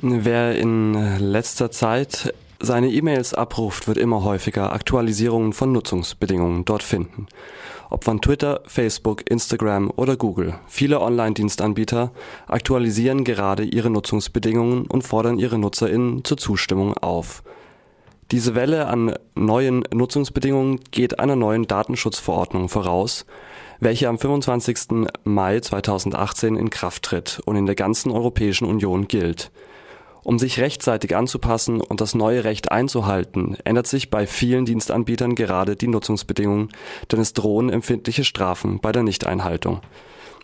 Wer in letzter Zeit seine E-Mails abruft, wird immer häufiger Aktualisierungen von Nutzungsbedingungen dort finden. Ob von Twitter, Facebook, Instagram oder Google. Viele Online-Dienstanbieter aktualisieren gerade ihre Nutzungsbedingungen und fordern ihre NutzerInnen zur Zustimmung auf. Diese Welle an neuen Nutzungsbedingungen geht einer neuen Datenschutzverordnung voraus, welche am 25. Mai 2018 in Kraft tritt und in der ganzen Europäischen Union gilt. Um sich rechtzeitig anzupassen und das neue Recht einzuhalten, ändert sich bei vielen Dienstanbietern gerade die Nutzungsbedingungen, denn es drohen empfindliche Strafen bei der Nichteinhaltung.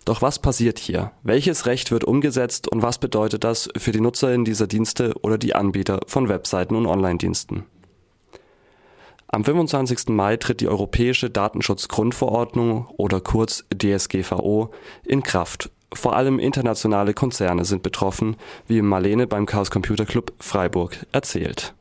Doch was passiert hier? Welches Recht wird umgesetzt und was bedeutet das für die Nutzerinnen dieser Dienste oder die Anbieter von Webseiten und Online-Diensten? Am 25. Mai tritt die Europäische Datenschutzgrundverordnung oder kurz DSGVO in Kraft vor allem internationale Konzerne sind betroffen, wie Marlene beim Chaos Computer Club Freiburg erzählt.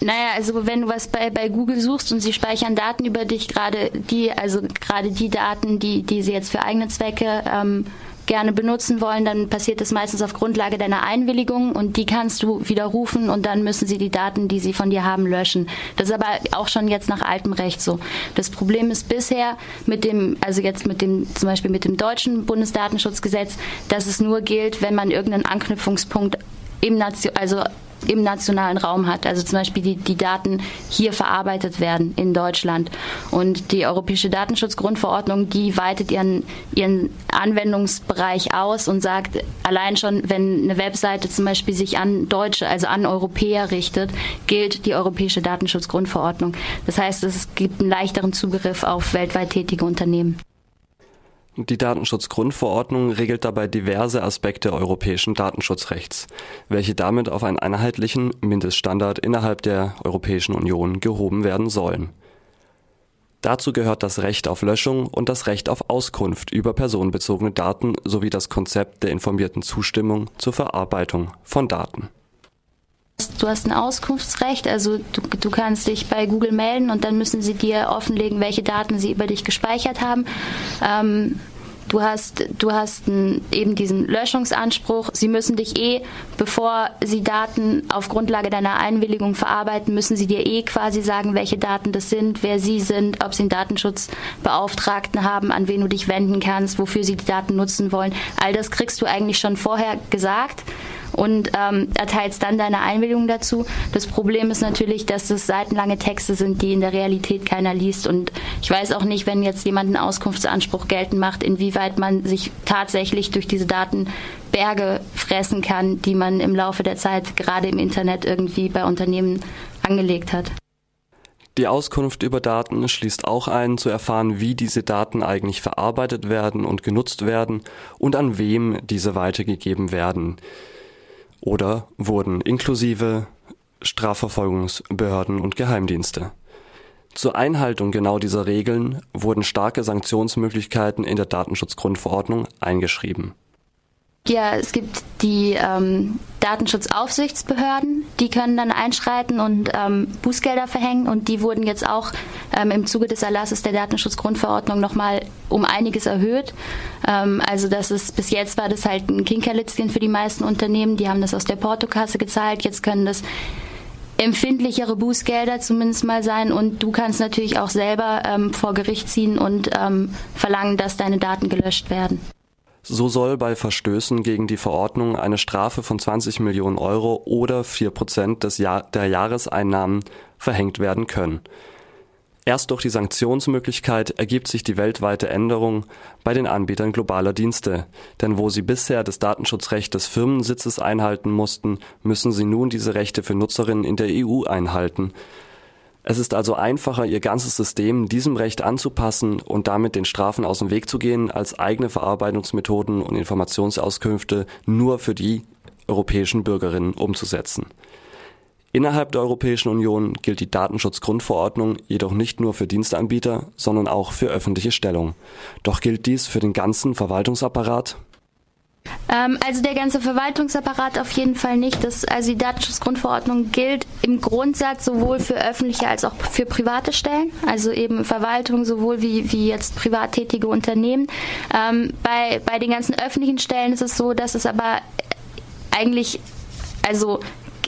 Naja, also wenn du was bei, bei Google suchst und sie speichern Daten über dich, gerade die, also gerade die Daten, die, die sie jetzt für eigene Zwecke ähm, gerne benutzen wollen, dann passiert das meistens auf Grundlage deiner Einwilligung und die kannst du widerrufen und dann müssen sie die Daten, die sie von dir haben, löschen. Das ist aber auch schon jetzt nach altem Recht so. Das Problem ist bisher mit dem, also jetzt mit dem, zum Beispiel mit dem deutschen Bundesdatenschutzgesetz, dass es nur gilt, wenn man irgendeinen Anknüpfungspunkt im Nation, also im nationalen Raum hat. Also zum Beispiel die, die Daten hier verarbeitet werden in Deutschland. Und die Europäische Datenschutzgrundverordnung, die weitet ihren, ihren Anwendungsbereich aus und sagt, allein schon, wenn eine Webseite zum Beispiel sich an Deutsche, also an Europäer richtet, gilt die Europäische Datenschutzgrundverordnung. Das heißt, es gibt einen leichteren Zugriff auf weltweit tätige Unternehmen. Die Datenschutzgrundverordnung regelt dabei diverse Aspekte europäischen Datenschutzrechts, welche damit auf einen einheitlichen Mindeststandard innerhalb der Europäischen Union gehoben werden sollen. Dazu gehört das Recht auf Löschung und das Recht auf Auskunft über personenbezogene Daten sowie das Konzept der informierten Zustimmung zur Verarbeitung von Daten. Du hast ein Auskunftsrecht, also du, du, kannst dich bei Google melden und dann müssen sie dir offenlegen, welche Daten sie über dich gespeichert haben. Ähm, du hast, du hast einen, eben diesen Löschungsanspruch. Sie müssen dich eh, bevor sie Daten auf Grundlage deiner Einwilligung verarbeiten, müssen sie dir eh quasi sagen, welche Daten das sind, wer sie sind, ob sie einen Datenschutzbeauftragten haben, an wen du dich wenden kannst, wofür sie die Daten nutzen wollen. All das kriegst du eigentlich schon vorher gesagt und ähm, erteilst dann deine Einwilligung dazu. Das Problem ist natürlich, dass das seitenlange Texte sind, die in der Realität keiner liest. Und ich weiß auch nicht, wenn jetzt jemand einen Auskunftsanspruch geltend macht, inwieweit man sich tatsächlich durch diese Daten Berge fressen kann, die man im Laufe der Zeit gerade im Internet irgendwie bei Unternehmen angelegt hat. Die Auskunft über Daten schließt auch ein, zu erfahren, wie diese Daten eigentlich verarbeitet werden und genutzt werden und an wem diese weitergegeben werden oder wurden inklusive Strafverfolgungsbehörden und Geheimdienste. Zur Einhaltung genau dieser Regeln wurden starke Sanktionsmöglichkeiten in der Datenschutzgrundverordnung eingeschrieben. Ja, es gibt die ähm, Datenschutzaufsichtsbehörden, die können dann einschreiten und ähm, Bußgelder verhängen und die wurden jetzt auch ähm, im Zuge des Erlasses der Datenschutzgrundverordnung nochmal um einiges erhöht. Ähm, also das ist bis jetzt war das halt ein Kinkerlitzchen für die meisten Unternehmen, die haben das aus der Portokasse gezahlt, jetzt können das empfindlichere Bußgelder zumindest mal sein und du kannst natürlich auch selber ähm, vor Gericht ziehen und ähm, verlangen, dass deine Daten gelöscht werden. So soll bei Verstößen gegen die Verordnung eine Strafe von 20 Millionen Euro oder 4 Prozent des Jahr der Jahreseinnahmen verhängt werden können. Erst durch die Sanktionsmöglichkeit ergibt sich die weltweite Änderung bei den Anbietern globaler Dienste, denn wo sie bisher das Datenschutzrecht des Firmensitzes einhalten mussten, müssen sie nun diese Rechte für Nutzerinnen in der EU einhalten, es ist also einfacher, ihr ganzes System diesem Recht anzupassen und damit den Strafen aus dem Weg zu gehen, als eigene Verarbeitungsmethoden und Informationsauskünfte nur für die europäischen Bürgerinnen umzusetzen. Innerhalb der Europäischen Union gilt die Datenschutzgrundverordnung jedoch nicht nur für Dienstanbieter, sondern auch für öffentliche Stellungen. Doch gilt dies für den ganzen Verwaltungsapparat? Ähm, also der ganze Verwaltungsapparat auf jeden Fall nicht. Das, also die Datenschutzgrundverordnung gilt im Grundsatz sowohl für öffentliche als auch für private Stellen, also eben Verwaltung sowohl wie, wie jetzt privat tätige Unternehmen. Ähm, bei, bei den ganzen öffentlichen Stellen ist es so, dass es aber eigentlich also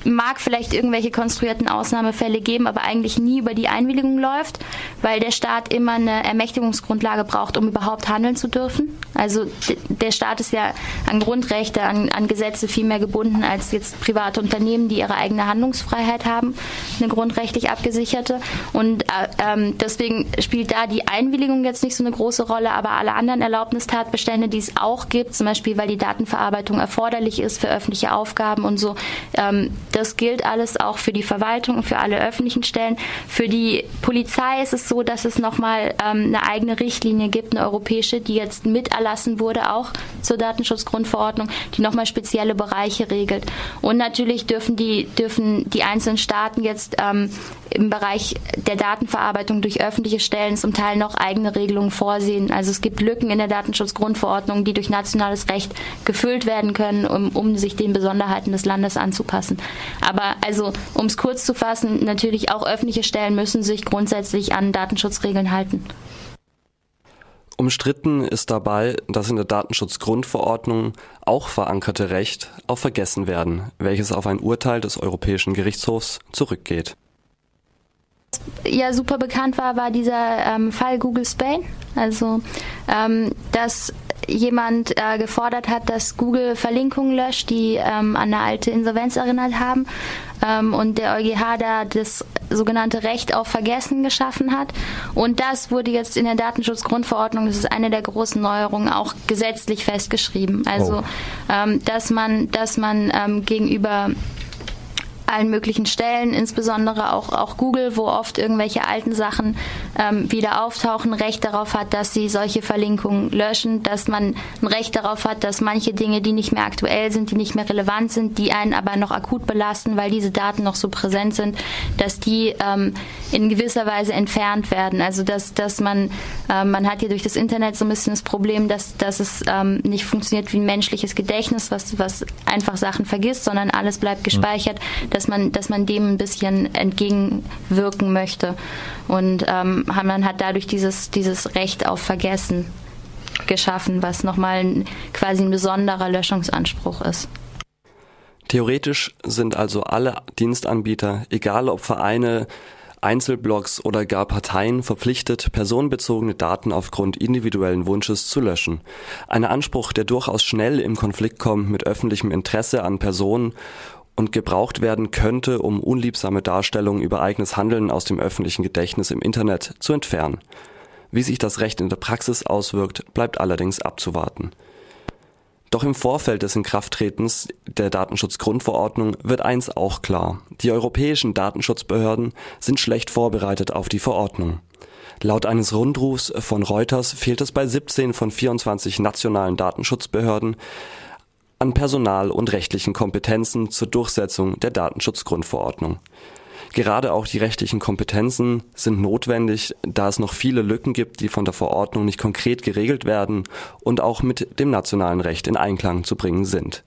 mag vielleicht irgendwelche konstruierten Ausnahmefälle geben, aber eigentlich nie über die Einwilligung läuft, weil der Staat immer eine Ermächtigungsgrundlage braucht, um überhaupt handeln zu dürfen. Also der Staat ist ja an Grundrechte, an, an Gesetze viel mehr gebunden als jetzt private Unternehmen, die ihre eigene Handlungsfreiheit haben, eine grundrechtlich abgesicherte. Und äh, ähm, deswegen spielt da die Einwilligung jetzt nicht so eine große Rolle, aber alle anderen Erlaubnistatbestände, die es auch gibt, zum Beispiel weil die Datenverarbeitung erforderlich ist für öffentliche Aufgaben und so, ähm, das gilt alles auch für die Verwaltung und für alle öffentlichen Stellen. Für die Polizei ist es so, dass es nochmal ähm, eine eigene Richtlinie gibt, eine europäische, die jetzt mit erlassen wurde, auch zur Datenschutzgrundverordnung, die nochmal spezielle Bereiche regelt. Und natürlich dürfen die, dürfen die einzelnen Staaten jetzt ähm, im Bereich der Datenverarbeitung durch öffentliche Stellen zum Teil noch eigene Regelungen vorsehen. Also es gibt Lücken in der Datenschutzgrundverordnung, die durch nationales Recht gefüllt werden können, um, um sich den Besonderheiten des Landes anzupassen. Aber also, um es kurz zu fassen, natürlich auch öffentliche Stellen müssen sich grundsätzlich an Datenschutzregeln halten. Umstritten ist dabei das in der Datenschutzgrundverordnung auch verankerte Recht auf Vergessenwerden, welches auf ein Urteil des Europäischen Gerichtshofs zurückgeht. Ja, super bekannt war, war dieser ähm, Fall Google Spain. Also, ähm, dass jemand äh, gefordert hat, dass Google Verlinkungen löscht, die ähm, an eine alte Insolvenz erinnert haben ähm, und der EuGH da das sogenannte Recht auf Vergessen geschaffen hat. Und das wurde jetzt in der Datenschutzgrundverordnung, das ist eine der großen Neuerungen, auch gesetzlich festgeschrieben. Also, oh. ähm, dass man, dass man ähm, gegenüber allen möglichen Stellen, insbesondere auch, auch Google, wo oft irgendwelche alten Sachen ähm, wieder auftauchen, Recht darauf hat, dass sie solche Verlinkungen löschen, dass man ein Recht darauf hat, dass manche Dinge, die nicht mehr aktuell sind, die nicht mehr relevant sind, die einen aber noch akut belasten, weil diese Daten noch so präsent sind, dass die ähm, in gewisser Weise entfernt werden. Also dass, dass man, äh, man hat hier durch das Internet so ein bisschen das Problem, dass, dass es ähm, nicht funktioniert wie ein menschliches Gedächtnis, was, was einfach Sachen vergisst, sondern alles bleibt gespeichert. Mhm dass man, dass man dem ein bisschen entgegenwirken möchte. Und ähm, man hat dadurch dieses, dieses Recht auf Vergessen geschaffen, was nochmal ein, quasi ein besonderer Löschungsanspruch ist. Theoretisch sind also alle Dienstanbieter, egal ob Vereine, Einzelblogs oder gar Parteien verpflichtet, personenbezogene Daten aufgrund individuellen Wunsches zu löschen. Ein Anspruch, der durchaus schnell im Konflikt kommt mit öffentlichem Interesse an Personen und gebraucht werden könnte, um unliebsame Darstellungen über eigenes Handeln aus dem öffentlichen Gedächtnis im Internet zu entfernen. Wie sich das Recht in der Praxis auswirkt, bleibt allerdings abzuwarten. Doch im Vorfeld des Inkrafttretens der Datenschutzgrundverordnung wird eins auch klar. Die europäischen Datenschutzbehörden sind schlecht vorbereitet auf die Verordnung. Laut eines Rundrufs von Reuters fehlt es bei 17 von 24 nationalen Datenschutzbehörden an Personal und rechtlichen Kompetenzen zur Durchsetzung der Datenschutzgrundverordnung. Gerade auch die rechtlichen Kompetenzen sind notwendig, da es noch viele Lücken gibt, die von der Verordnung nicht konkret geregelt werden und auch mit dem nationalen Recht in Einklang zu bringen sind.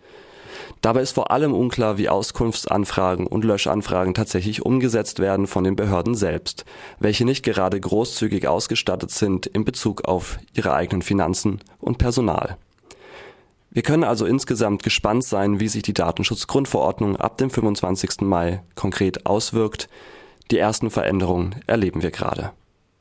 Dabei ist vor allem unklar, wie Auskunftsanfragen und Löschanfragen tatsächlich umgesetzt werden von den Behörden selbst, welche nicht gerade großzügig ausgestattet sind in Bezug auf ihre eigenen Finanzen und Personal. Wir können also insgesamt gespannt sein, wie sich die Datenschutzgrundverordnung ab dem 25. Mai konkret auswirkt. Die ersten Veränderungen erleben wir gerade.